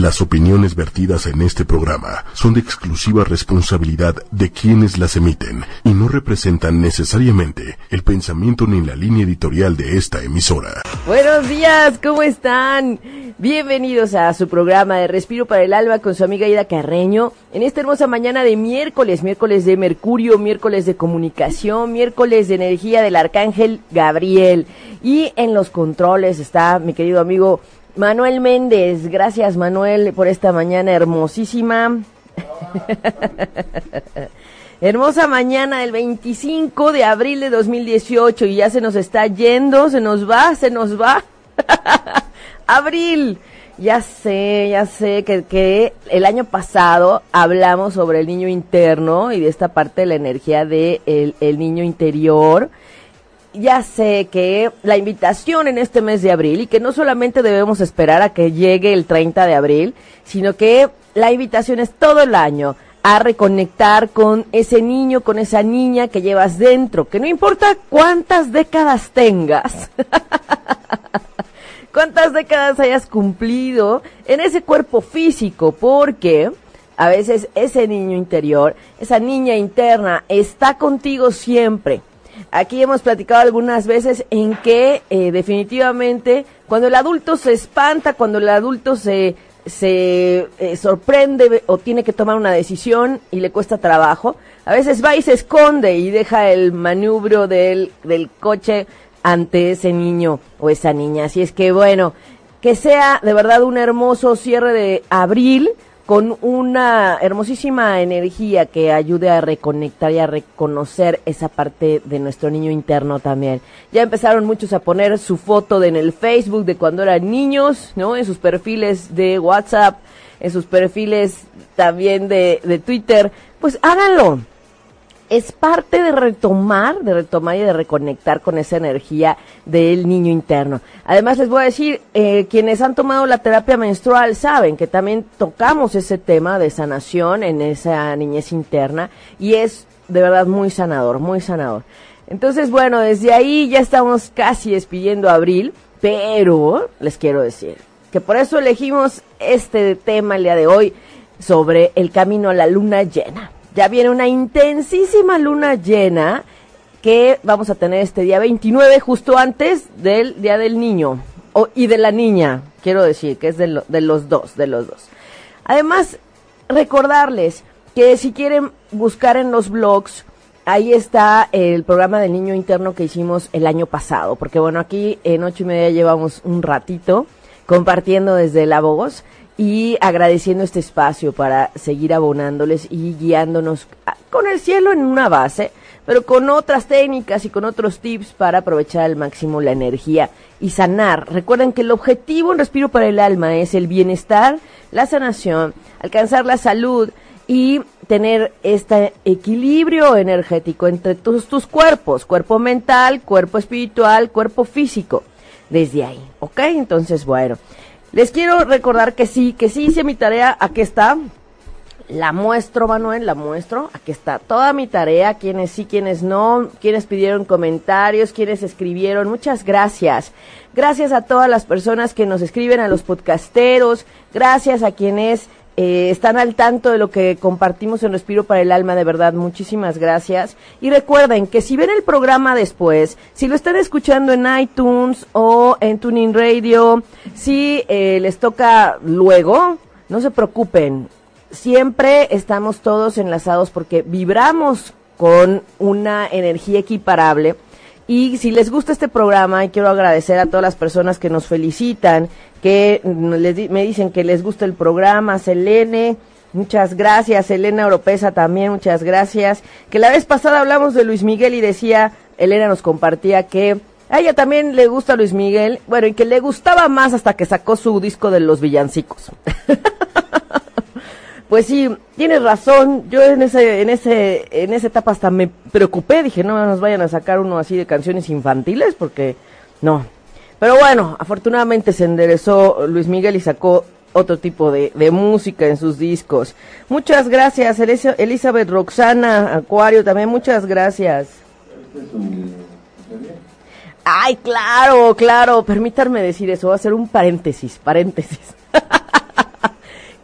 Las opiniones vertidas en este programa son de exclusiva responsabilidad de quienes las emiten y no representan necesariamente el pensamiento ni la línea editorial de esta emisora. Buenos días, ¿cómo están? Bienvenidos a su programa de Respiro para el Alba con su amiga Ida Carreño. En esta hermosa mañana de miércoles, miércoles de Mercurio, miércoles de comunicación, miércoles de energía del Arcángel Gabriel. Y en los controles está mi querido amigo Manuel Méndez, gracias Manuel por esta mañana hermosísima. Hermosa mañana del 25 de abril de 2018 y ya se nos está yendo, se nos va, se nos va. abril, ya sé, ya sé que, que, el año pasado hablamos sobre el niño interno y de esta parte de la energía del de el niño interior ya sé que la invitación en este mes de abril y que no solamente debemos esperar a que llegue el 30 de abril, sino que la invitación es todo el año a reconectar con ese niño, con esa niña que llevas dentro, que no importa cuántas décadas tengas, cuántas décadas hayas cumplido en ese cuerpo físico, porque a veces ese niño interior, esa niña interna está contigo siempre Aquí hemos platicado algunas veces en que eh, definitivamente cuando el adulto se espanta, cuando el adulto se, se eh, sorprende o tiene que tomar una decisión y le cuesta trabajo, a veces va y se esconde y deja el maniobro del, del coche ante ese niño o esa niña. Así es que bueno, que sea de verdad un hermoso cierre de abril con una hermosísima energía que ayude a reconectar y a reconocer esa parte de nuestro niño interno también. Ya empezaron muchos a poner su foto en el Facebook de cuando eran niños, ¿no? En sus perfiles de WhatsApp, en sus perfiles también de, de Twitter. Pues háganlo es parte de retomar, de retomar y de reconectar con esa energía del niño interno. Además les voy a decir, eh, quienes han tomado la terapia menstrual saben que también tocamos ese tema de sanación en esa niñez interna y es de verdad muy sanador, muy sanador. Entonces, bueno, desde ahí ya estamos casi despidiendo abril, pero les quiero decir que por eso elegimos este tema el día de hoy sobre el camino a la luna llena ya viene una intensísima luna llena que vamos a tener este día 29, justo antes del Día del Niño o, y de la niña, quiero decir, que es de, los dos, de los dos. Además, recordarles que si quieren buscar en los blogs, ahí está el programa del niño interno que hicimos el año pasado, porque bueno, aquí en ocho y media llevamos un ratito compartiendo desde la voz y agradeciendo este espacio para seguir abonándoles y guiándonos con el cielo en una base, pero con otras técnicas y con otros tips para aprovechar al máximo la energía y sanar. Recuerden que el objetivo en Respiro para el Alma es el bienestar, la sanación, alcanzar la salud y tener este equilibrio energético entre todos tus cuerpos, cuerpo mental, cuerpo espiritual, cuerpo físico. Desde ahí, ¿ok? Entonces, bueno. Les quiero recordar que sí, que sí hice mi tarea, aquí está. La muestro, Manuel, la muestro. Aquí está toda mi tarea, quienes sí, quienes no, quienes pidieron comentarios, quienes escribieron. Muchas gracias. Gracias a todas las personas que nos escriben, a los podcasteros. Gracias a quienes eh, están al tanto de lo que compartimos en Respiro para el Alma, de verdad, muchísimas gracias. Y recuerden que si ven el programa después, si lo están escuchando en iTunes o en Tuning Radio, si eh, les toca luego, no se preocupen, siempre estamos todos enlazados porque vibramos con una energía equiparable. Y si les gusta este programa, y quiero agradecer a todas las personas que nos felicitan, que me dicen que les gusta el programa, Selene, muchas gracias, Elena Oropesa también, muchas gracias, que la vez pasada hablamos de Luis Miguel y decía, Elena nos compartía que a ella también le gusta Luis Miguel, bueno, y que le gustaba más hasta que sacó su disco de los villancicos. pues sí, tienes razón. Yo en ese, en ese, en esa etapa hasta me preocupé. Dije, no nos vayan a sacar uno así de canciones infantiles, porque no, pero bueno, afortunadamente se enderezó Luis Miguel y sacó otro tipo de, música en sus discos. Muchas gracias, Elizabeth Roxana Acuario, también muchas gracias. Ay, claro, claro, permítanme decir eso, voy a hacer un paréntesis, paréntesis.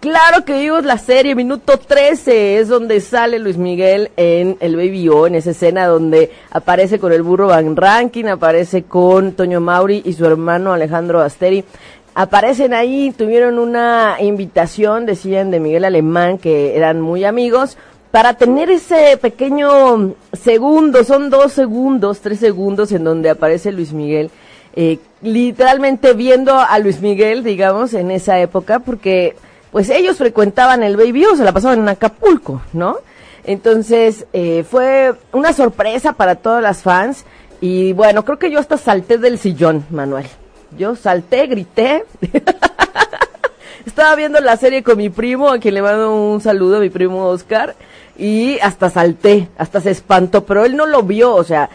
Claro que vimos la serie, minuto 13 es donde sale Luis Miguel en el Baby O, en esa escena donde aparece con el burro Van Rankin, aparece con Toño Mauri y su hermano Alejandro Asteri. Aparecen ahí, tuvieron una invitación, decían, de Miguel Alemán, que eran muy amigos, para tener ese pequeño segundo, son dos segundos, tres segundos en donde aparece Luis Miguel, eh, literalmente viendo a Luis Miguel, digamos, en esa época, porque pues ellos frecuentaban el Baby O, se la pasaban en Acapulco, ¿no? Entonces, eh, fue una sorpresa para todas las fans. Y bueno, creo que yo hasta salté del sillón, Manuel. Yo salté, grité. Estaba viendo la serie con mi primo, a quien le mando un saludo, a mi primo Oscar. Y hasta salté, hasta se espantó, pero él no lo vio, o sea,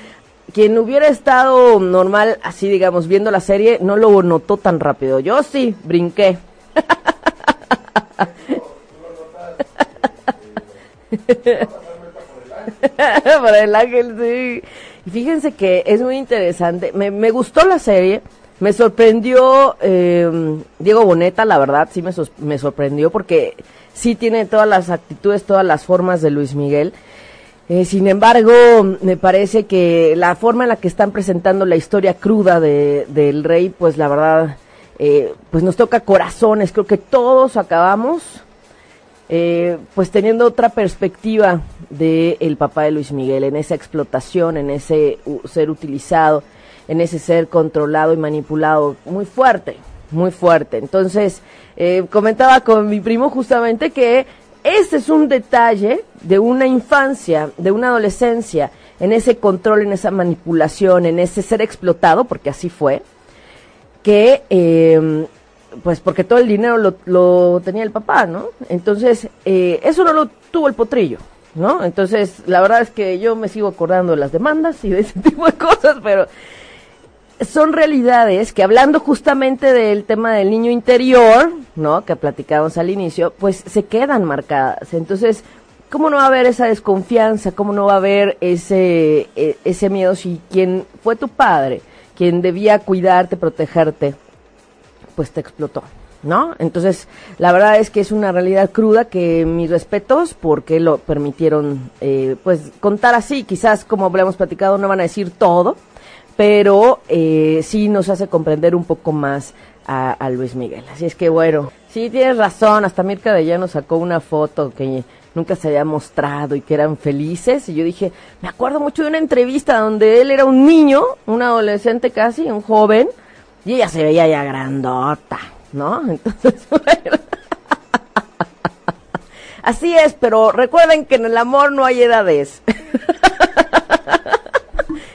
quien hubiera estado normal, así digamos, viendo la serie, no lo notó tan rápido. Yo sí, brinqué. Por el ángel, sí. Fíjense que es muy interesante. Me, me gustó la serie. Me sorprendió eh, Diego Boneta, la verdad, sí me, me sorprendió porque sí tiene todas las actitudes, todas las formas de Luis Miguel. Eh, sin embargo, me parece que la forma en la que están presentando la historia cruda de, del rey, pues la verdad, eh, pues nos toca corazones. Creo que todos acabamos eh, pues teniendo otra perspectiva de el papá de Luis Miguel, en esa explotación, en ese ser utilizado, en ese ser controlado y manipulado, muy fuerte, muy fuerte. Entonces, eh, comentaba con mi primo justamente que ese es un detalle de una infancia, de una adolescencia, en ese control, en esa manipulación, en ese ser explotado, porque así fue, que eh, pues porque todo el dinero lo, lo tenía el papá, ¿no? Entonces, eh, eso no lo tuvo el potrillo, ¿no? Entonces, la verdad es que yo me sigo acordando de las demandas y de ese tipo de cosas, pero son realidades que hablando justamente del tema del niño interior, ¿no? Que platicábamos al inicio, pues se quedan marcadas. Entonces, ¿cómo no va a haber esa desconfianza? ¿Cómo no va a haber ese, e, ese miedo si quien fue tu padre, quien debía cuidarte, protegerte, pues te explotó, ¿no? Entonces, la verdad es que es una realidad cruda que mis respetos porque lo permitieron, eh, pues, contar así. Quizás, como hablamos platicado, no van a decir todo, pero eh, sí nos hace comprender un poco más a, Luis Miguel. Así es que, bueno, sí tienes razón. Hasta Mirka de ya nos sacó una foto que nunca se había mostrado y que eran felices. Y yo dije, me acuerdo mucho de una entrevista donde él era un niño, un adolescente casi, un joven, y ella se veía ya grandota, ¿no? Entonces. Así es, pero recuerden que en el amor no hay edades.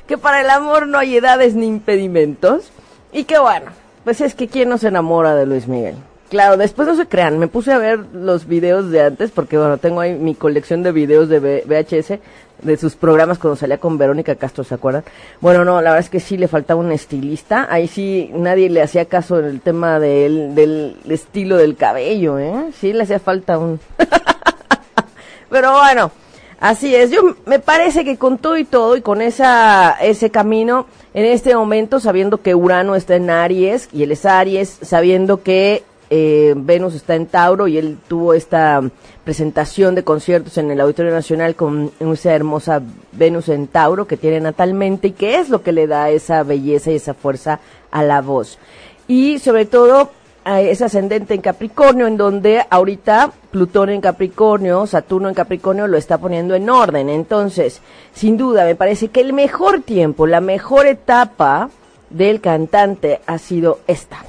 que para el amor no hay edades ni impedimentos. Y que bueno, pues es que quién no se enamora de Luis Miguel. Claro, después no se crean, me puse a ver los videos de antes, porque bueno, tengo ahí mi colección de videos de VHS, de sus programas cuando salía con Verónica Castro, ¿se acuerdan? Bueno, no, la verdad es que sí le faltaba un estilista. Ahí sí nadie le hacía caso en el tema del, del estilo del cabello, ¿eh? Sí le hacía falta un... Pero bueno, así es. Yo me parece que con todo y todo y con esa ese camino en este momento, sabiendo que Urano está en Aries y él es Aries, sabiendo que eh, Venus está en Tauro y él tuvo esta presentación de conciertos en el Auditorio Nacional con esa hermosa Venus en Tauro que tiene natalmente y que es lo que le da esa belleza y esa fuerza a la voz. Y sobre todo es ascendente en Capricornio, en donde ahorita Plutón en Capricornio, Saturno en Capricornio lo está poniendo en orden. Entonces, sin duda, me parece que el mejor tiempo, la mejor etapa del cantante ha sido esta.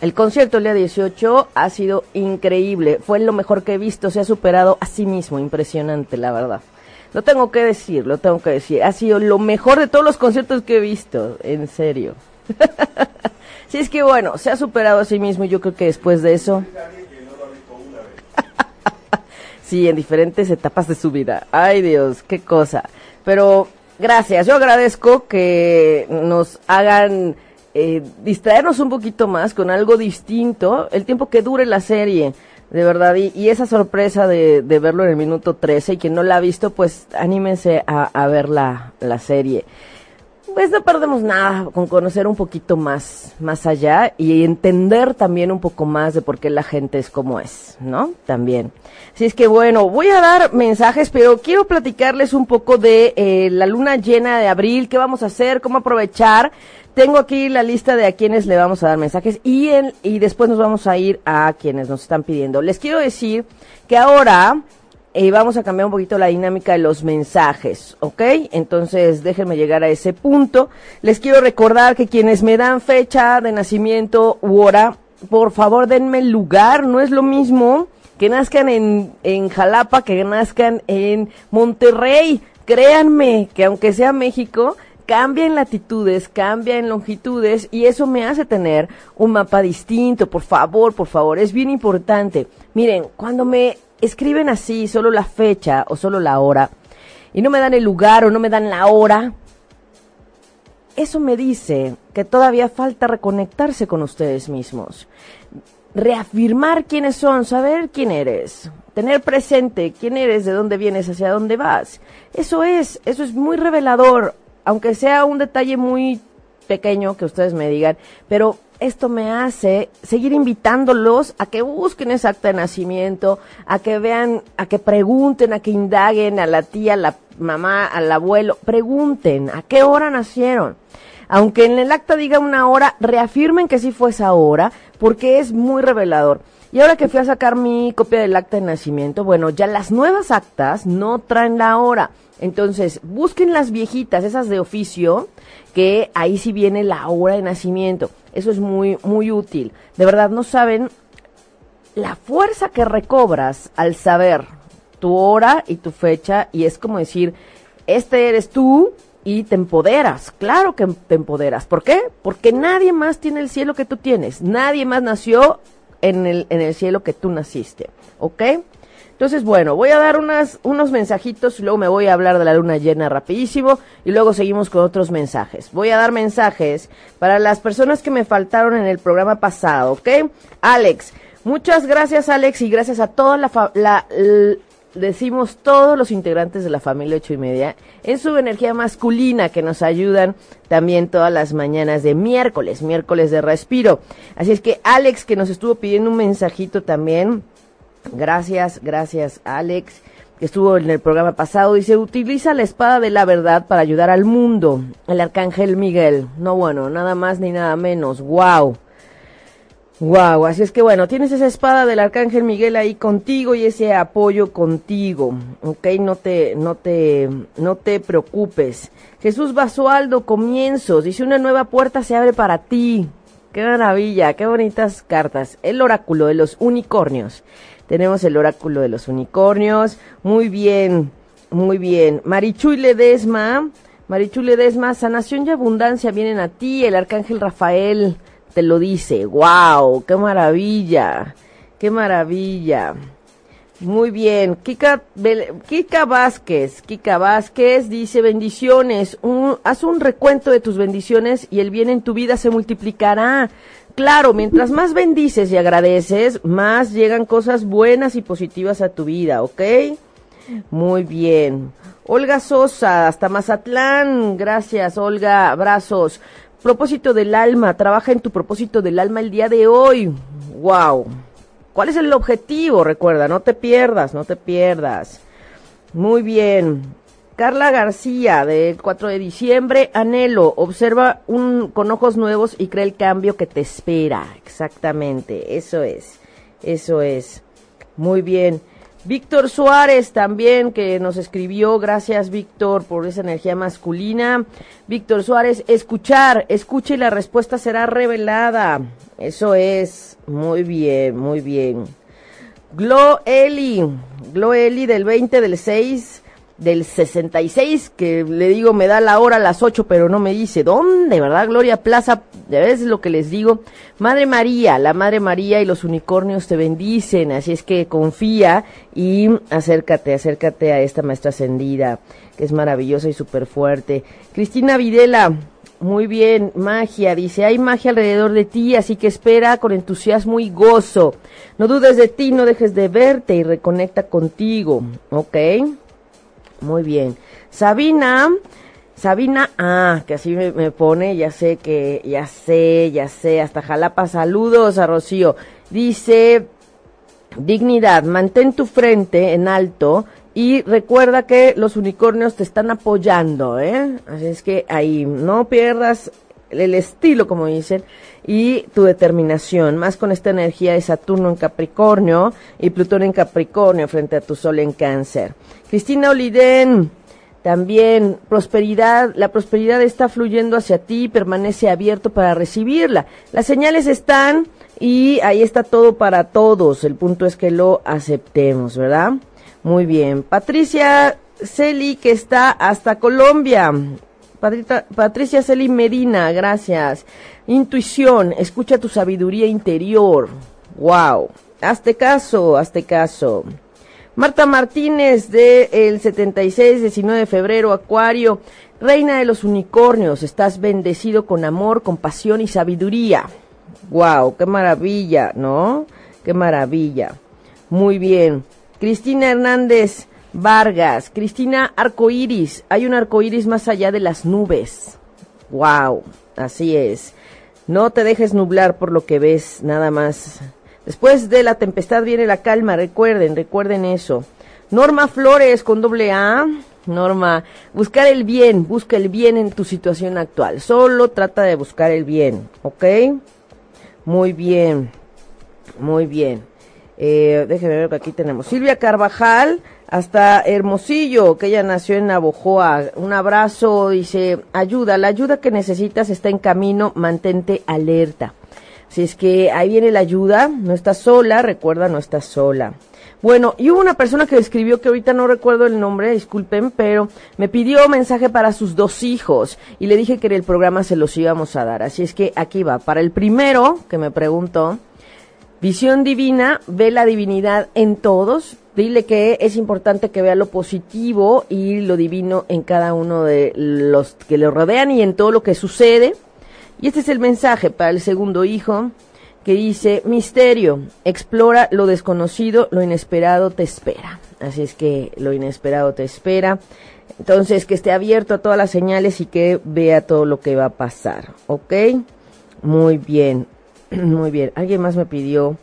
El concierto el día 18 ha sido increíble, fue lo mejor que he visto, se ha superado a sí mismo, impresionante la verdad. Lo tengo que decir, lo tengo que decir, ha sido lo mejor de todos los conciertos que he visto, en serio. sí, es que bueno, se ha superado a sí mismo y yo creo que después de eso... sí, en diferentes etapas de su vida. Ay Dios, qué cosa. Pero gracias, yo agradezco que nos hagan eh, distraernos un poquito más con algo distinto, el tiempo que dure la serie, de verdad, y, esa sorpresa de, verlo en el minuto 13, y quien no la ha visto, pues anímense a, ver la, la serie. pues no perdemos nada con conocer un poquito más, más allá y entender también un poco más de por qué la gente es como es, ¿no? También. Así es que bueno, voy a dar mensajes, pero quiero platicarles un poco de eh, la luna llena de abril, qué vamos a hacer, cómo aprovechar. Tengo aquí la lista de a quienes le vamos a dar mensajes y, y después nos vamos a ir a quienes nos están pidiendo. Les quiero decir que ahora y vamos a cambiar un poquito la dinámica de los mensajes, ¿ok? Entonces déjenme llegar a ese punto. Les quiero recordar que quienes me dan fecha de nacimiento u hora, por favor denme lugar, no es lo mismo que nazcan en, en Jalapa que nazcan en Monterrey. Créanme que aunque sea México, cambia en latitudes, cambia en longitudes y eso me hace tener un mapa distinto. Por favor, por favor, es bien importante. Miren, cuando me escriben así, solo la fecha o solo la hora, y no me dan el lugar o no me dan la hora, eso me dice que todavía falta reconectarse con ustedes mismos, reafirmar quiénes son, saber quién eres, tener presente quién eres, de dónde vienes, hacia dónde vas. Eso es, eso es muy revelador, aunque sea un detalle muy pequeño que ustedes me digan, pero esto me hace seguir invitándolos a que busquen ese acta de nacimiento, a que vean, a que pregunten, a que indaguen a la tía, a la mamá, al abuelo, pregunten a qué hora nacieron. Aunque en el acta diga una hora, reafirmen que sí fue esa hora, porque es muy revelador. Y ahora que fui a sacar mi copia del acta de nacimiento, bueno, ya las nuevas actas no traen la hora. Entonces, busquen las viejitas, esas de oficio, que ahí sí viene la hora de nacimiento. Eso es muy, muy útil. De verdad, no saben la fuerza que recobras al saber tu hora y tu fecha y es como decir, este eres tú y te empoderas. Claro que te empoderas. ¿Por qué? Porque nadie más tiene el cielo que tú tienes. Nadie más nació en el, en el cielo que tú naciste. ¿Ok? Entonces, bueno, voy a dar unas, unos mensajitos luego me voy a hablar de la luna llena rapidísimo y luego seguimos con otros mensajes. Voy a dar mensajes para las personas que me faltaron en el programa pasado, ¿ok? Alex, muchas gracias Alex y gracias a toda la, la decimos todos los integrantes de la familia ocho y media en su energía masculina que nos ayudan también todas las mañanas de miércoles, miércoles de respiro. Así es que Alex que nos estuvo pidiendo un mensajito también Gracias, gracias Alex, que estuvo en el programa pasado. Dice, utiliza la espada de la verdad para ayudar al mundo. El arcángel Miguel. No bueno, nada más ni nada menos. Wow. Wow, así es que bueno, tienes esa espada del arcángel Miguel ahí contigo y ese apoyo contigo, ok, no te, no te, no te preocupes. Jesús Basualdo, comienzos, dice una nueva puerta se abre para ti. Qué maravilla, qué bonitas cartas. El oráculo de los unicornios. Tenemos el oráculo de los unicornios. Muy bien, muy bien. Marichuy Ledesma, Marichuy Ledesma, sanación y abundancia vienen a ti. El arcángel Rafael te lo dice. ¡Wow! ¡Qué maravilla! ¡Qué maravilla! Muy bien, Kika, Kika Vázquez, Kika Vázquez dice bendiciones, haz un recuento de tus bendiciones y el bien en tu vida se multiplicará. Claro, mientras más bendices y agradeces, más llegan cosas buenas y positivas a tu vida, ¿ok? Muy bien. Olga Sosa, hasta Mazatlán. Gracias, Olga. Abrazos. Propósito del alma. Trabaja en tu propósito del alma el día de hoy. Wow. ¿Cuál es el objetivo? Recuerda, no te pierdas, no te pierdas. Muy bien. Carla García, del 4 de diciembre, anhelo, observa un, con ojos nuevos y cree el cambio que te espera. Exactamente, eso es, eso es. Muy bien. Víctor Suárez también, que nos escribió, gracias Víctor por esa energía masculina. Víctor Suárez, escuchar, escuche y la respuesta será revelada. Eso es, muy bien, muy bien. Glo Eli, Glo Eli del 20 del 6 del 66, que le digo me da la hora a las 8, pero no me dice dónde, ¿verdad? Gloria Plaza, ya ves lo que les digo. Madre María, la Madre María y los unicornios te bendicen, así es que confía y acércate, acércate a esta maestra ascendida, que es maravillosa y súper fuerte. Cristina Videla, muy bien, magia, dice, hay magia alrededor de ti, así que espera con entusiasmo y gozo. No dudes de ti, no dejes de verte y reconecta contigo, ¿ok? Muy bien. Sabina, Sabina, ah, que así me, me, pone, ya sé que, ya sé, ya sé, hasta Jalapa, saludos a Rocío. Dice, dignidad, mantén tu frente en alto y recuerda que los unicornios te están apoyando, ¿eh? Así es que ahí no pierdas el estilo, como dicen, y tu determinación, más con esta energía de Saturno en Capricornio y Plutón en Capricornio frente a tu Sol en Cáncer. Cristina Oliden, también prosperidad, la prosperidad está fluyendo hacia ti, permanece abierto para recibirla. Las señales están y ahí está todo para todos. El punto es que lo aceptemos, ¿verdad? Muy bien. Patricia Celi, que está hasta Colombia. Patricia Celi Medina, gracias. Intuición, escucha tu sabiduría interior. Wow. Hazte caso, hazte caso. Marta Martínez de el 76, 19 de febrero, Acuario. Reina de los unicornios, estás bendecido con amor, compasión y sabiduría. Wow, qué maravilla, ¿no? Qué maravilla. Muy bien. Cristina Hernández Vargas, Cristina Arcoiris, hay un arcoiris más allá de las nubes. Wow, así es. No te dejes nublar por lo que ves, nada más. Después de la tempestad viene la calma, recuerden, recuerden eso. Norma Flores con doble A. Norma, buscar el bien, busca el bien en tu situación actual. Solo trata de buscar el bien, ¿ok? Muy bien, muy bien. Eh, déjenme ver que aquí tenemos. Silvia Carvajal, hasta Hermosillo, que ella nació en Navojoa. Un abrazo, dice, ayuda, la ayuda que necesitas está en camino, mantente alerta. Si es que ahí viene la ayuda, no estás sola, recuerda, no estás sola. Bueno, y hubo una persona que escribió que ahorita no recuerdo el nombre, disculpen, pero me pidió mensaje para sus dos hijos y le dije que en el programa se los íbamos a dar. Así es que aquí va. Para el primero que me preguntó, Visión divina, ve la divinidad en todos. Dile que es importante que vea lo positivo y lo divino en cada uno de los que le rodean y en todo lo que sucede. Y este es el mensaje para el segundo hijo que dice, misterio, explora lo desconocido, lo inesperado te espera. Así es que lo inesperado te espera. Entonces, que esté abierto a todas las señales y que vea todo lo que va a pasar. ¿Ok? Muy bien. Muy bien. Alguien más me pidió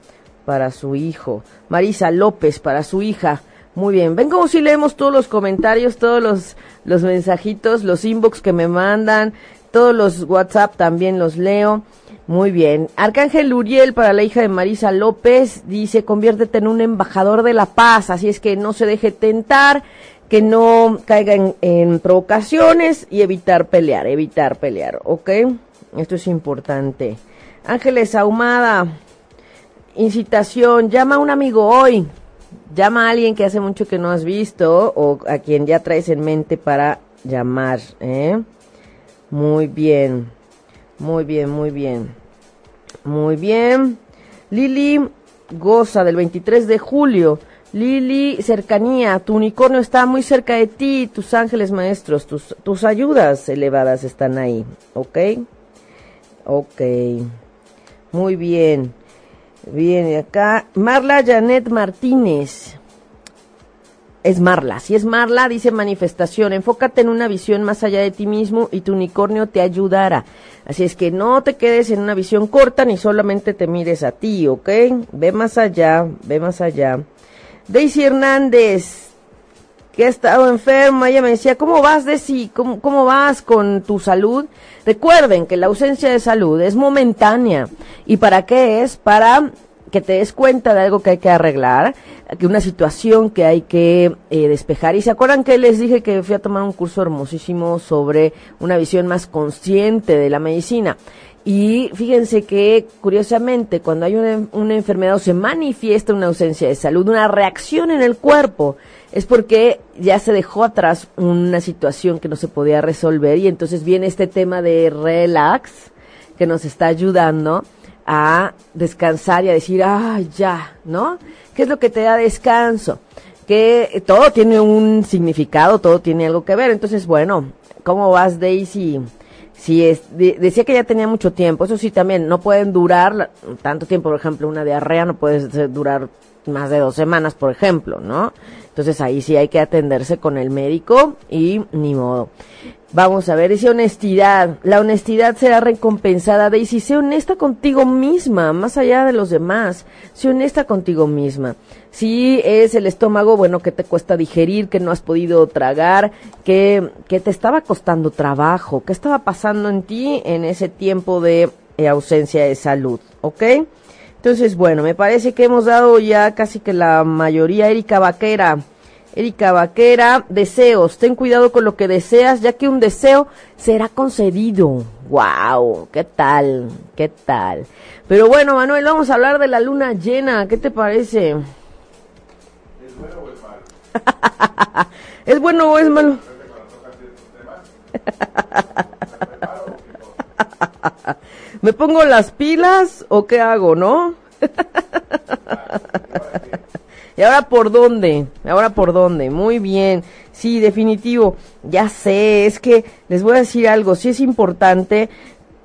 para su hijo. Marisa López para su hija. Muy bien. Ven como si leemos todos los comentarios, todos los, los mensajitos, los inbox que me mandan, todos los WhatsApp también los leo. Muy bien. Arcángel Uriel para la hija de Marisa López dice, conviértete en un embajador de la paz, así es que no se deje tentar, que no caiga en, en provocaciones y evitar pelear, evitar pelear, ¿ok? Esto es importante. Ángeles Ahumada, incitación, llama a un amigo hoy, llama a alguien que hace mucho que no has visto o a quien ya traes en mente para llamar, ¿eh? Muy bien, muy bien, muy bien, muy bien. Lili goza del 23 de julio. Lili, cercanía, tu unicornio está muy cerca de ti, tus ángeles maestros, tus, tus ayudas elevadas están ahí, ¿ok? Ok. Muy bien. Viene acá. Marla Janet Martínez. Es Marla. Si es Marla, dice manifestación. Enfócate en una visión más allá de ti mismo y tu unicornio te ayudará. Así es que no te quedes en una visión corta ni solamente te mires a ti, ¿ok? Ve más allá, ve más allá. Daisy Hernández, que ha estado enferma, ella me decía, ¿cómo vas, Desi? ¿Cómo, ¿Cómo vas con tu salud? Recuerden que la ausencia de salud es momentánea. ¿Y para qué es? Para que te des cuenta de algo que hay que arreglar, que una situación que hay que eh, despejar. Y se acuerdan que les dije que fui a tomar un curso hermosísimo sobre una visión más consciente de la medicina. Y fíjense que, curiosamente, cuando hay una, una enfermedad o se manifiesta una ausencia de salud, una reacción en el cuerpo, es porque ya se dejó atrás una situación que no se podía resolver y entonces viene este tema de relax que nos está ayudando a descansar y a decir, ah, ya, ¿no? ¿Qué es lo que te da descanso? Que todo tiene un significado, todo tiene algo que ver. Entonces, bueno, ¿cómo vas, Daisy? Si es, decía que ya tenía mucho tiempo, eso sí también, no pueden durar tanto tiempo, por ejemplo, una diarrea no puede durar más de dos semanas, por ejemplo, ¿no? Entonces ahí sí hay que atenderse con el médico y ni modo. Vamos a ver, esa honestidad. La honestidad será recompensada. Daisy, sé honesta contigo misma, más allá de los demás. Sé honesta contigo misma. Si es el estómago, bueno, que te cuesta digerir, que no has podido tragar, que, que te estaba costando trabajo, qué estaba pasando en ti en ese tiempo de eh, ausencia de salud, ¿ok? Entonces, bueno, me parece que hemos dado ya casi que la mayoría. Erika Vaquera. Erika Vaquera, deseos. Ten cuidado con lo que deseas, ya que un deseo será concedido. ¡Wow! ¿Qué tal? ¿Qué tal? Pero bueno, Manuel, vamos a hablar de la luna llena. ¿Qué te parece? ¿Es bueno o es malo? ¿Es bueno o es malo? ¿Me pongo las pilas o qué hago, no? ¿Y ahora por dónde? ¿Ahora por dónde? Muy bien. Sí, definitivo. Ya sé, es que les voy a decir algo. Sí es importante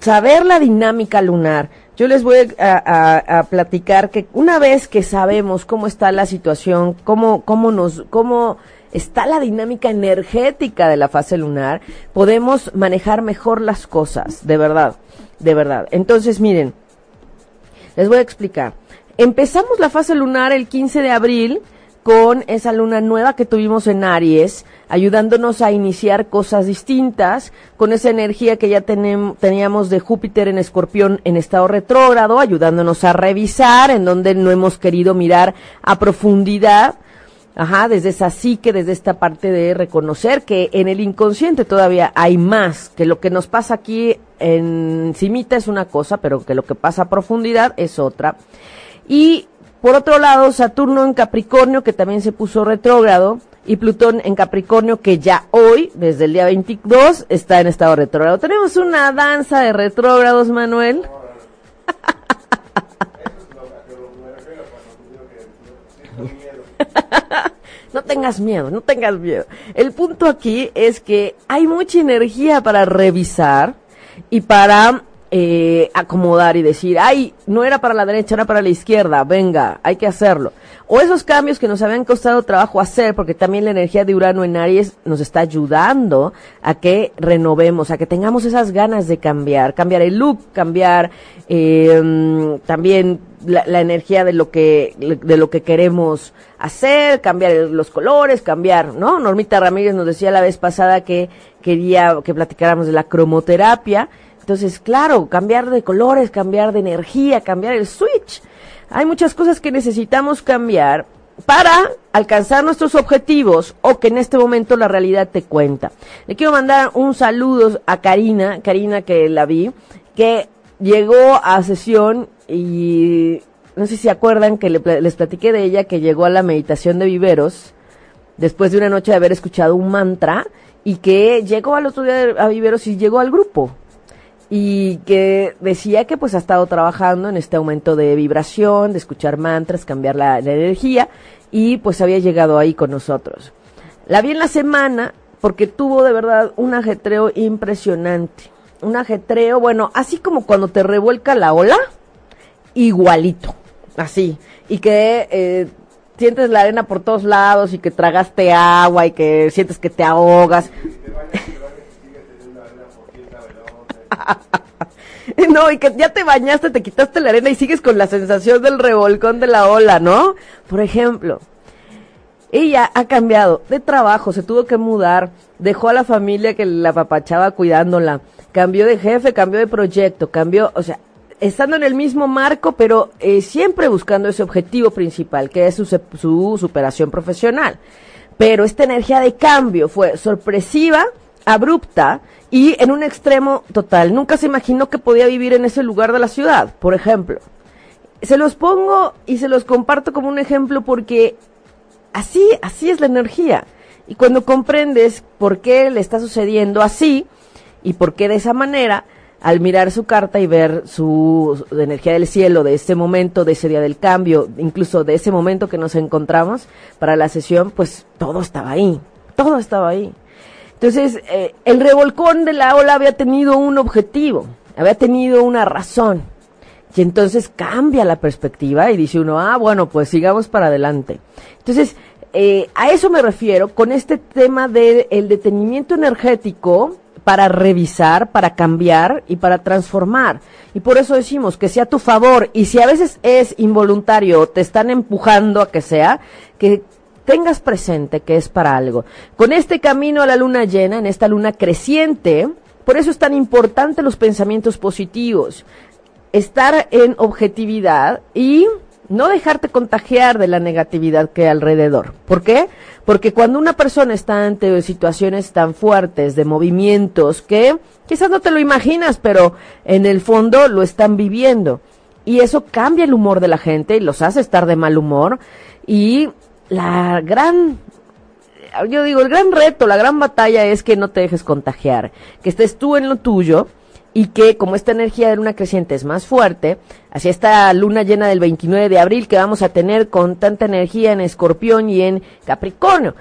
saber la dinámica lunar. Yo les voy a, platicar que una vez que sabemos cómo está la situación, cómo, cómo nos, cómo está la dinámica energética de la fase lunar, podemos manejar mejor las cosas, de verdad de verdad. Entonces, miren, les voy a explicar. Empezamos la fase lunar el 15 de abril con esa luna nueva que tuvimos en Aries, ayudándonos a iniciar cosas distintas, con esa energía que ya teníamos de Júpiter en Escorpión en estado retrógrado, ayudándonos a revisar en donde no hemos querido mirar a profundidad Ajá, desde esa psique, desde esta parte de reconocer que en el inconsciente todavía hay más, que lo que nos pasa aquí en cimita es una cosa, pero que lo que pasa a profundidad es otra. Y por otro lado, Saturno en Capricornio, que también se puso retrógrado, y Plutón en Capricornio, que ya hoy, desde el día 22, está en estado retrógrado. Tenemos una danza de retrógrados, Manuel. no tengas miedo, no tengas miedo. El punto aquí es que hay mucha energía para revisar y para eh, acomodar y decir, ay, no era para la derecha, era para la izquierda, venga, hay que hacerlo. O esos cambios que nos habían costado trabajo hacer, porque también la energía de Urano en Aries nos está ayudando a que renovemos, a que tengamos esas ganas de cambiar, cambiar el look, cambiar eh, también la, energía de lo que de lo que queremos hacer, cambiar los colores, cambiar, ¿no? Normita Ramírez nos decía la vez pasada que quería que platicáramos de la cromoterapia. Entonces, claro, cambiar de colores, cambiar de energía, cambiar el switch. Hay muchas cosas que necesitamos cambiar para alcanzar nuestros objetivos o que en este momento la realidad te cuenta. Le quiero mandar un saludo a Karina, Karina que la vi, que llegó a sesión y no sé si acuerdan que les platiqué de ella que llegó a la meditación de viveros después de una noche de haber escuchado un mantra y que llegó al otro día a viveros y llegó al grupo y que decía que pues ha estado trabajando en este aumento de vibración, de escuchar mantras, cambiar la, energía y pues había llegado ahí con nosotros. La vi en la semana porque tuvo de verdad un ajetreo impresionante. Un ajetreo, bueno, así como cuando te revuelca la ola, igualito, así. Y que eh, sientes la arena por todos lados y que tragaste agua y que sientes que te ahogas. no, y que ya te bañaste, te quitaste la arena y sigues con la sensación del revolcón de la ola, ¿no? Por ejemplo, ella ha cambiado de trabajo, se tuvo que mudar, dejó a la familia que la papachaba cuidándola, cambió de jefe, cambió de proyecto, cambió, o sea, estando en el mismo marco, pero eh, siempre buscando ese objetivo principal, que es su, su superación profesional. Pero esta energía de cambio fue sorpresiva, abrupta y en un extremo total. Nunca se imaginó que podía vivir en ese lugar de la ciudad, por ejemplo. Se los pongo y se los comparto como un ejemplo porque así, así es la energía. Y cuando comprendes por qué le está sucediendo así y por qué de esa manera, al mirar su carta y ver su, energía del cielo de este momento, de ese día del cambio, incluso de ese momento que nos encontramos para la sesión, pues todo estaba ahí, todo estaba ahí. Entonces, eh, el revolcón de la ola había tenido un objetivo, había tenido una razón. Y entonces cambia la perspectiva y dice uno, ah, bueno, pues sigamos para adelante. Entonces, eh, a eso me refiero con este tema del detenimiento energético para revisar, para cambiar y para transformar. Y por eso decimos que sea a tu favor. Y si a veces es involuntario, te están empujando a que sea, que tengas presente que es para algo. Con este camino a la luna llena, en esta luna creciente, por eso es tan importante los pensamientos positivos, estar en objetividad y no dejarte contagiar de la negatividad que hay alrededor. ¿Por qué? Porque cuando una persona está ante situaciones tan fuertes de movimientos que quizás no te lo imaginas, pero en el fondo lo están viviendo. Y eso cambia el humor de la gente y los hace estar de mal humor. Y la gran, yo digo, el gran reto, la gran batalla es que no te dejes contagiar, que estés tú en lo tuyo y que como esta energía de luna creciente es más fuerte, hacia esta luna llena del 29 de abril que vamos a tener con tanta energía en Escorpión y en Capricornio.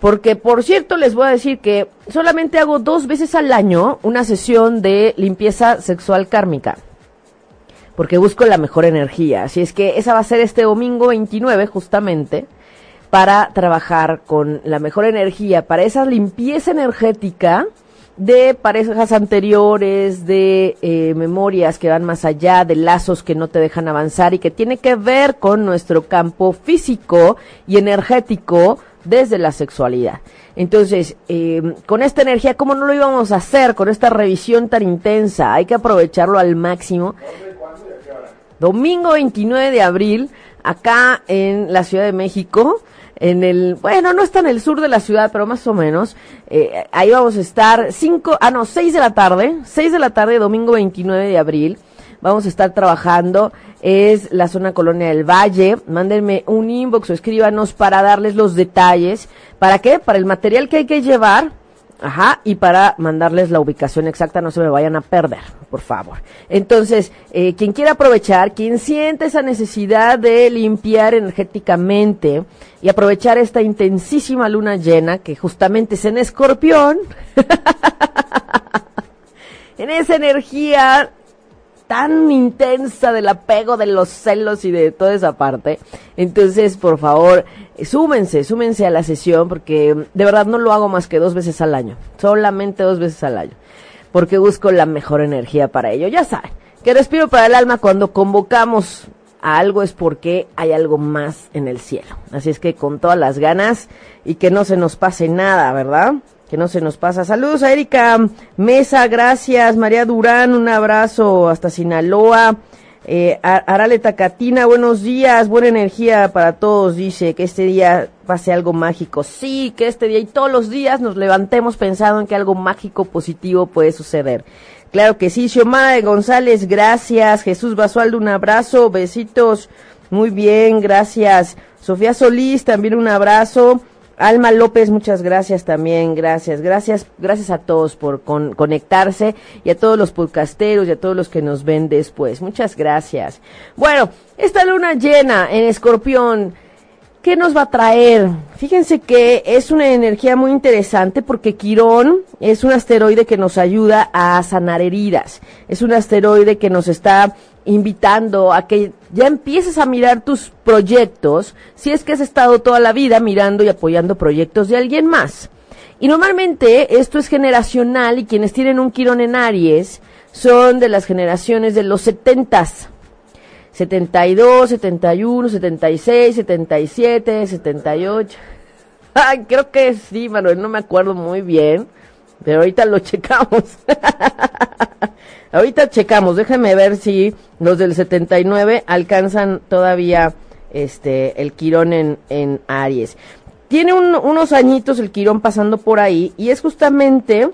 Porque, por cierto, les voy a decir que solamente hago dos veces al año una sesión de limpieza sexual kármica. Porque busco la mejor energía. Así es que esa va a ser este domingo 29, justamente, para trabajar con la mejor energía, para esa limpieza energética de parejas anteriores, de eh, memorias que van más allá, de lazos que no te dejan avanzar y que tiene que ver con nuestro campo físico y energético desde la sexualidad. Entonces, eh, con esta energía, ¿cómo no lo íbamos a hacer con esta revisión tan intensa? Hay que aprovecharlo al máximo. Domingo 29 de abril, acá en la Ciudad de México en el, bueno, no está en el sur de la ciudad, pero más o menos. Eh, ahí vamos a estar cinco, ah no, seis de la tarde, seis de la tarde, domingo 29 de abril. Vamos a estar trabajando, es la zona colonia del Valle. Mándenme un inbox o escríbanos para darles los detalles. ¿Para qué? Para el material que hay que llevar Ajá, y para mandarles la ubicación exacta, no se me vayan a perder, por favor. Entonces, eh, quien quiera aprovechar, quien siente esa necesidad de limpiar energéticamente y aprovechar esta intensísima luna llena, que justamente es en escorpión, en esa energía tan intensa del apego, de los celos y de toda esa parte. Entonces, por favor, súmense, súmense a la sesión porque de verdad no lo hago más que dos veces al año, solamente dos veces al año, porque busco la mejor energía para ello. Ya saben, que respiro para el alma cuando convocamos a algo es porque hay algo más en el cielo. Así es que con todas las ganas y que no se nos pase nada, ¿verdad? Que no se nos pasa. Saludos a Erika Mesa, gracias. María Durán, un abrazo hasta Sinaloa. Eh, Arale Tacatina, buenos días, buena energía para todos, dice que este día pase algo mágico. Sí, que este día y todos los días nos levantemos pensando en que algo mágico positivo puede suceder. Claro que sí, Xiomara de González, gracias. Jesús Basualdo, un abrazo, besitos. Muy bien, gracias. Sofía Solís, también un abrazo. Alma López, muchas gracias también, gracias, gracias, gracias a todos por conectarse y a todos los podcasteros y a todos los que nos ven después. Muchas gracias. Bueno, esta luna llena en Escorpión, ¿qué nos va a traer? Fíjense que es una energía muy interesante porque Quirón es un asteroide que nos ayuda a sanar heridas. Es un asteroide que nos está invitando a que ya empieces a mirar tus proyectos si es que has estado toda la vida mirando y apoyando proyectos de alguien más. Y normalmente esto es generacional y quienes tienen un Quirón en Aries son de las generaciones de los setentas. 72, 71, 76, 77, 78. Ay, creo que sí, Manuel, no me acuerdo muy bien, pero ahorita lo checamos. Ahorita checamos, déjenme ver si los del 79 alcanzan todavía este el Quirón en, en Aries. Tiene unos añitos el Quirón pasando por ahí y es justamente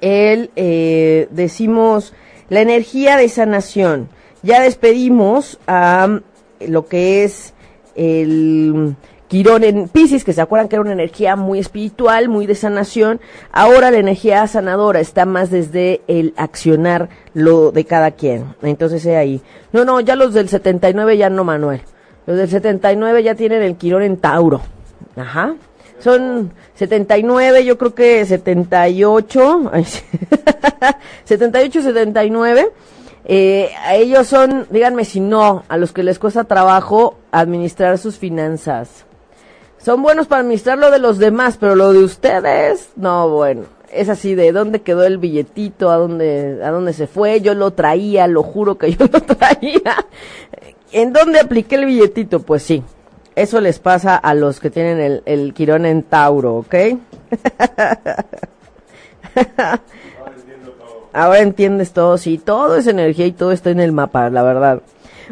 el, eh, decimos, la energía de sanación. Ya despedimos a lo que es el Quirón en Pisces, que se acuerdan que era una energía muy espiritual, muy de sanación. Ahora la energía sanadora está más desde el accionar lo de cada quien. Entonces, ahí. No, no, ya los del 79 ya no, Manuel. Los del 79 ya tienen el Quirón en Tauro. Ajá. Son 79, yo creo que 78. 78, 79. Eh, a ellos son, díganme si no, a los que les cuesta trabajo administrar sus finanzas. Son buenos para administrar lo de los demás, pero lo de ustedes, no, bueno. Es así de dónde quedó el billetito, a dónde, a dónde se fue, yo lo traía, lo juro que yo lo traía. ¿En dónde apliqué el billetito? Pues sí, eso les pasa a los que tienen el, el Quirón en Tauro, ¿ok? Ahora entiendes todo, sí, todo es energía y todo está en el mapa, la verdad.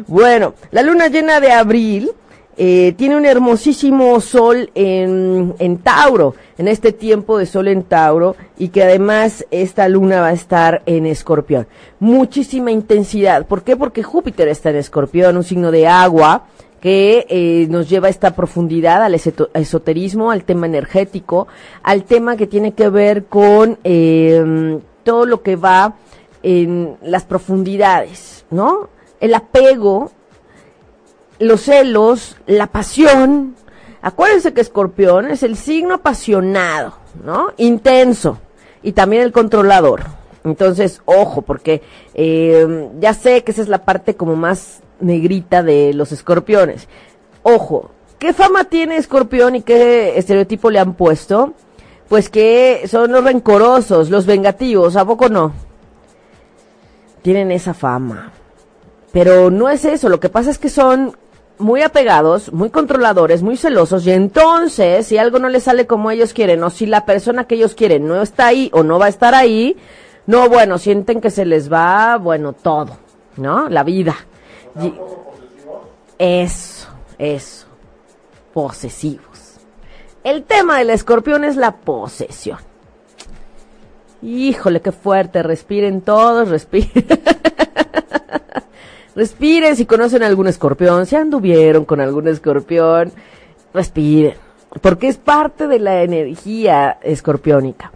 Bueno, la luna llena de abril eh, tiene un hermosísimo sol en, en Tauro, en este tiempo de sol en Tauro, y que además esta luna va a estar en Escorpión. Muchísima intensidad. ¿Por qué? Porque Júpiter está en Escorpión, un signo de agua, que eh, nos lleva a esta profundidad, al esoterismo, al tema energético, al tema que tiene que ver con eh, todo lo que va en las profundidades, ¿no? El apego los celos, la pasión. Acuérdense que Escorpión es el signo apasionado, ¿no? Intenso. Y también el controlador. Entonces, ojo, porque eh, ya sé que esa es la parte como más negrita de los escorpiones. Ojo, ¿qué fama tiene Escorpión y qué estereotipo le han puesto? Pues que son los rencorosos, los vengativos, ¿a poco no? Tienen esa fama. Pero no es eso, lo que pasa es que son muy apegados, muy controladores, muy celosos, y entonces, si algo no les sale como ellos quieren, o si la persona que ellos quieren no está ahí o no va a estar ahí, no, bueno, sienten que se les va, bueno, todo, ¿no? La vida. eso, eso. Posesivos. El tema del escorpión es la posesión. Híjole, qué fuerte. Respiren todos, respiren. Respiren si conocen algún escorpión, si anduvieron con algún escorpión, respiren, porque es parte de la energía escorpiónica.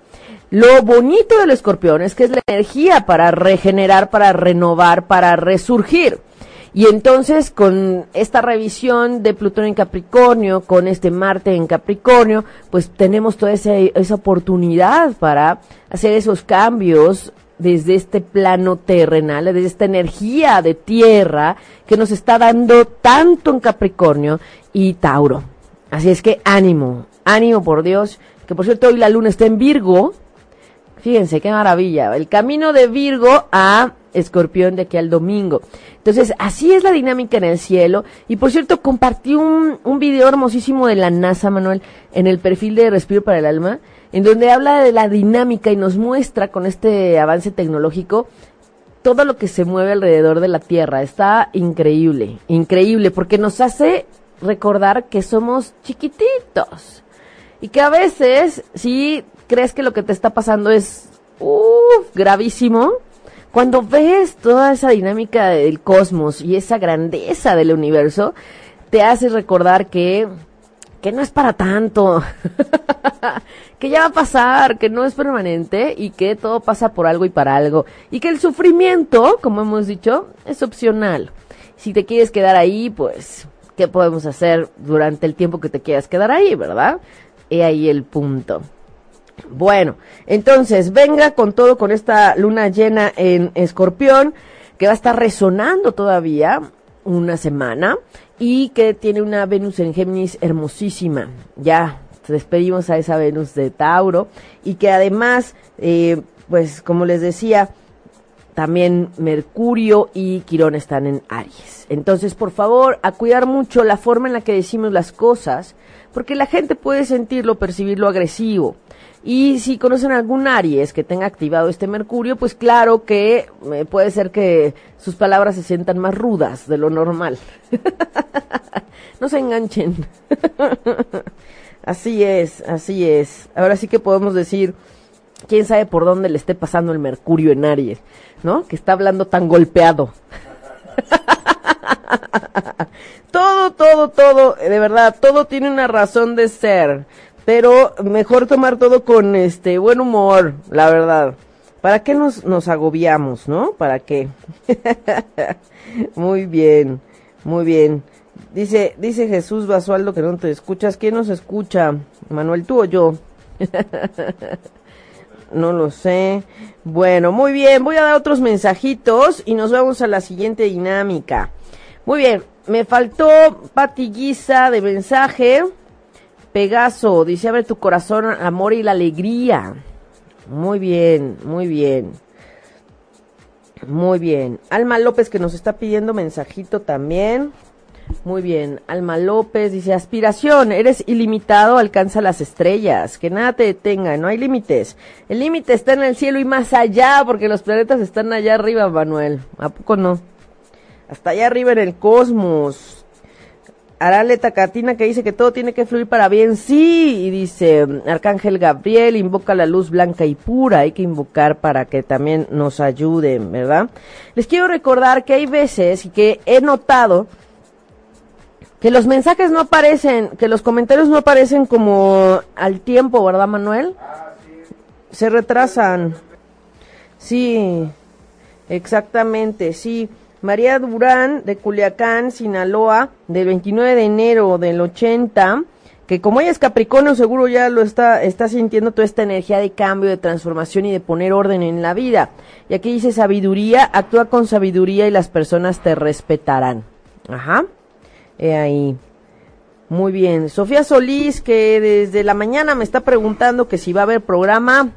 Lo bonito del escorpión es que es la energía para regenerar, para renovar, para resurgir. Y entonces con esta revisión de Plutón en Capricornio, con este Marte en Capricornio, pues tenemos toda esa, esa oportunidad para hacer esos cambios desde este plano terrenal, desde esta energía de tierra que nos está dando tanto en Capricornio y Tauro. Así es que ánimo, ánimo por Dios, que por cierto hoy la luna está en Virgo. Fíjense qué maravilla, el camino de Virgo a Escorpión de aquí al domingo. Entonces, así es la dinámica en el cielo. Y por cierto, compartí un, un video hermosísimo de la NASA, Manuel, en el perfil de Respiro para el Alma en donde habla de la dinámica y nos muestra con este avance tecnológico todo lo que se mueve alrededor de la Tierra. Está increíble, increíble, porque nos hace recordar que somos chiquititos y que a veces, si crees que lo que te está pasando es gravísimo, cuando ves toda esa dinámica del cosmos y esa grandeza del universo, te hace recordar que que no es para tanto, que ya va a pasar, que no es permanente y que todo pasa por algo y para algo. Y que el sufrimiento, como hemos dicho, es opcional. Si te quieres quedar ahí, pues, ¿qué podemos hacer durante el tiempo que te quieras quedar ahí, verdad? He ahí el punto. Bueno, entonces, venga con todo con esta luna llena en escorpión, que va a estar resonando todavía una semana y que tiene una Venus en Géminis hermosísima. Ya despedimos a esa Venus de Tauro y que además, eh, pues como les decía, también Mercurio y Quirón están en Aries. Entonces, por favor, a cuidar mucho la forma en la que decimos las cosas, porque la gente puede sentirlo, percibirlo agresivo. Y si conocen algún Aries que tenga activado este Mercurio, pues claro que eh, puede ser que sus palabras se sientan más rudas de lo normal. no se enganchen. así es, así es. Ahora sí que podemos decir, quién sabe por dónde le esté pasando el Mercurio en Aries, ¿no? Que está hablando tan golpeado. todo, todo, todo, de verdad, todo tiene una razón de ser pero mejor tomar todo con este buen humor, la verdad. ¿Para qué nos, nos agobiamos, no? ¿Para qué? muy bien, muy bien. Dice, dice Jesús Basualdo que no te escuchas. ¿Quién nos escucha? Manuel, tú o yo. no lo sé. Bueno, muy bien, voy a dar otros mensajitos y nos vamos a la siguiente dinámica. Muy bien, me faltó patiguiza de mensaje. Pegaso, dice, abre tu corazón, amor y la alegría. Muy bien, muy bien. Muy bien. Alma López que nos está pidiendo mensajito también. Muy bien. Alma López dice, aspiración, eres ilimitado, alcanza las estrellas, que nada te detenga, no hay límites. El límite está en el cielo y más allá, porque los planetas están allá arriba, Manuel. ¿A poco no? Hasta allá arriba en el cosmos. Arale Tacatina que dice que todo tiene que fluir para bien. Sí, y dice Arcángel Gabriel, invoca la luz blanca y pura. Hay que invocar para que también nos ayuden, ¿verdad? Les quiero recordar que hay veces que he notado que los mensajes no aparecen, que los comentarios no aparecen como al tiempo, ¿verdad, Manuel? Se retrasan. Sí, exactamente, sí. María Durán de Culiacán, Sinaloa, del 29 de enero del 80, que como ella es Capricornio, seguro ya lo está, está sintiendo toda esta energía de cambio, de transformación y de poner orden en la vida. Y aquí dice sabiduría, actúa con sabiduría y las personas te respetarán. Ajá. He ahí. Muy bien. Sofía Solís, que desde la mañana me está preguntando que si va a haber programa.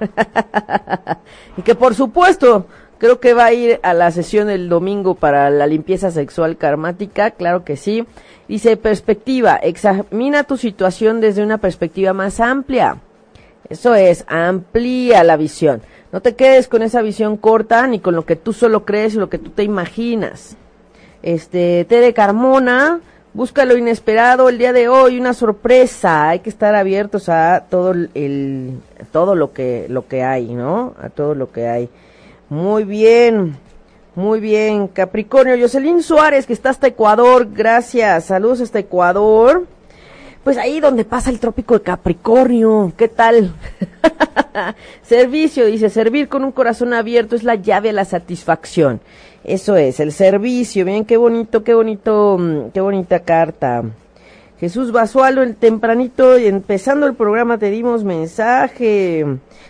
y que por supuesto, creo que va a ir a la sesión el domingo para la limpieza sexual karmática. Claro que sí. Dice, perspectiva, examina tu situación desde una perspectiva más amplia. Eso es, amplía la visión. No te quedes con esa visión corta ni con lo que tú solo crees y lo que tú te imaginas este, Tere Carmona, busca lo inesperado el día de hoy, una sorpresa, hay que estar abiertos a todo el, todo lo que, lo que hay, ¿no? A todo lo que hay. Muy bien, muy bien, Capricornio, Jocelyn Suárez, que está hasta Ecuador, gracias, saludos hasta Ecuador. Pues ahí donde pasa el trópico de Capricornio, ¿qué tal? Servicio, dice, servir con un corazón abierto es la llave a la satisfacción. Eso es, el servicio. Miren qué bonito, qué bonito, mm, qué bonita carta. Jesús Basualo, el tempranito, y empezando el programa te dimos mensaje.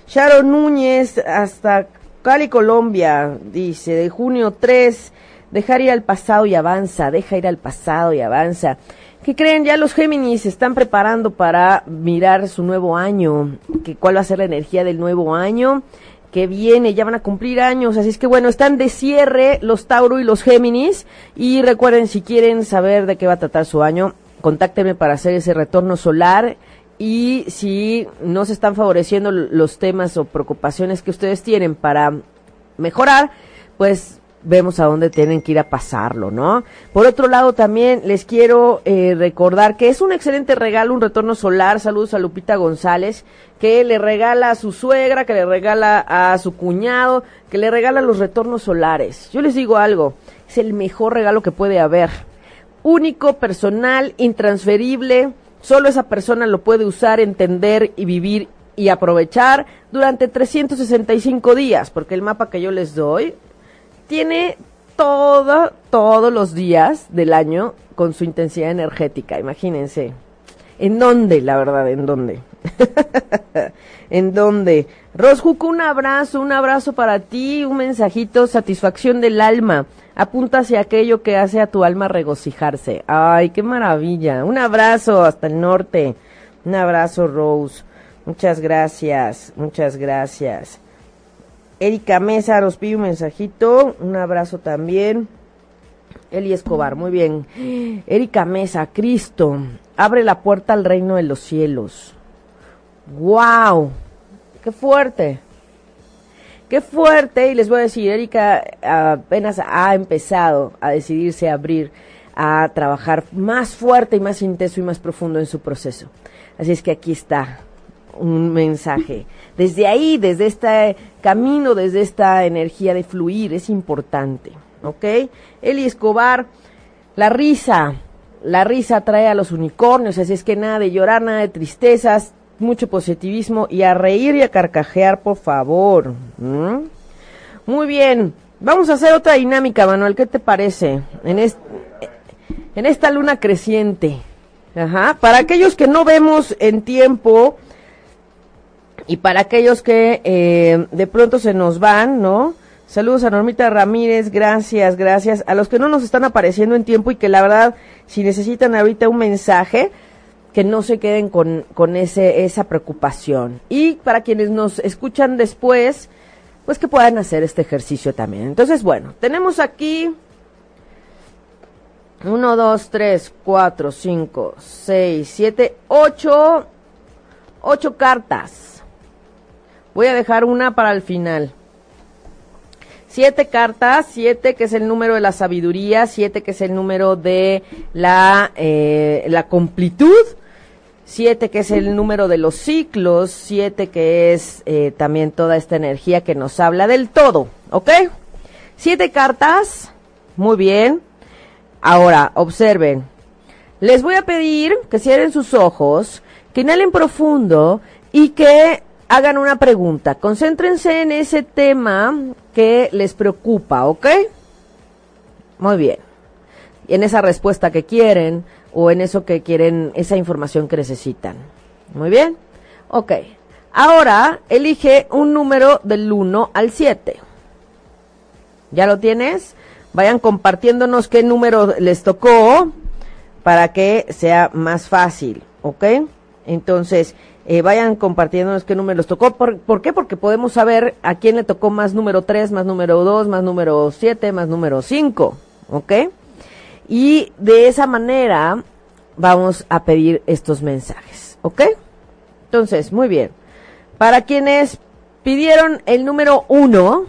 Sharon Núñez, hasta Cali, Colombia, dice, de junio 3, dejar ir al pasado y avanza, deja ir al pasado y avanza. ¿Qué creen? Ya los Géminis se están preparando para mirar su nuevo año, que cuál va a ser la energía del nuevo año que viene, ya van a cumplir años, así es que bueno, están de cierre los Tauro y los Géminis y recuerden si quieren saber de qué va a tratar su año, contáctenme para hacer ese retorno solar y si no se están favoreciendo los temas o preocupaciones que ustedes tienen para mejorar, pues vemos a dónde tienen que ir a pasarlo, ¿no? Por otro lado, también les quiero eh, recordar que es un excelente regalo, un retorno solar. Saludos a Lupita González, que le regala a su suegra, que le regala a su cuñado, que le regala los retornos solares. Yo les digo algo, es el mejor regalo que puede haber. Único, personal, intransferible. Solo esa persona lo puede usar, entender y vivir y aprovechar durante 365 días, porque el mapa que yo les doy tiene todo, todos los días del año con su intensidad energética, imagínense. ¿En dónde, la verdad? ¿En dónde? ¿En dónde? Rosjuco, un abrazo, un abrazo para ti, un mensajito, satisfacción del alma. Apunta hacia aquello que hace a tu alma regocijarse. Ay, qué maravilla. Un abrazo hasta el norte. Un abrazo, Rose. Muchas gracias, muchas gracias. Erika Mesa nos pide un mensajito, un abrazo también. Eli Escobar, muy bien. Erika Mesa, Cristo, abre la puerta al reino de los cielos. ¡Wow! ¡Qué fuerte! ¡Qué fuerte! Y les voy a decir, Erika apenas ha empezado a decidirse a abrir, a trabajar más fuerte y más intenso y más profundo en su proceso. Así es que aquí está un mensaje. Desde ahí, desde este camino, desde esta energía de fluir, es importante. ¿Ok? Eli Escobar, la risa, la risa trae a los unicornios, así es que nada de llorar, nada de tristezas, mucho positivismo y a reír y a carcajear, por favor. Muy bien, vamos a hacer otra dinámica, Manuel, ¿qué te parece? En, en esta luna creciente. Ajá, para aquellos que no vemos en tiempo, Y para aquellos que eh, de pronto se nos van, ¿no? Saludos a Normita Ramírez, gracias, gracias. A los que no nos están apareciendo en tiempo y que la verdad, si necesitan ahorita un mensaje, que no se queden con, con ese, esa preocupación. Y para quienes nos escuchan después, pues que puedan hacer este ejercicio también. Entonces, bueno, tenemos aquí 1, 2, 3, 4, 5, 6, 7, 8, 8 cartas. Voy a dejar una para el final. Siete cartas, siete que es el número de la sabiduría, siete que es el número de la, eh, la completud, siete que es el número de los ciclos, siete que es eh, también toda esta energía que nos habla del todo, ¿ok? Siete cartas, muy bien. Ahora, observen. Les voy a pedir que cierren sus ojos, que inhalen profundo y que hagan una pregunta. Concéntrense en ese tema que les preocupa, ¿ok? Muy bien. Y en esa respuesta que quieren o en eso que quieren, esa información que necesitan. Muy bien. Ok. Ahora elige un número del 1 al 7. ¿Ya lo tienes? Vayan compartiéndonos qué número les tocó para que sea más fácil, ¿ok? Entonces, eh, vayan compartiéndonos qué número les tocó. ¿Por, ¿Por, qué? Porque podemos saber a quién le tocó más número 3, más número 2, más número 7, más número 5, ¿ok? Y de esa manera vamos a pedir estos mensajes, ¿ok? Entonces, muy bien. Para quienes pidieron el número 1,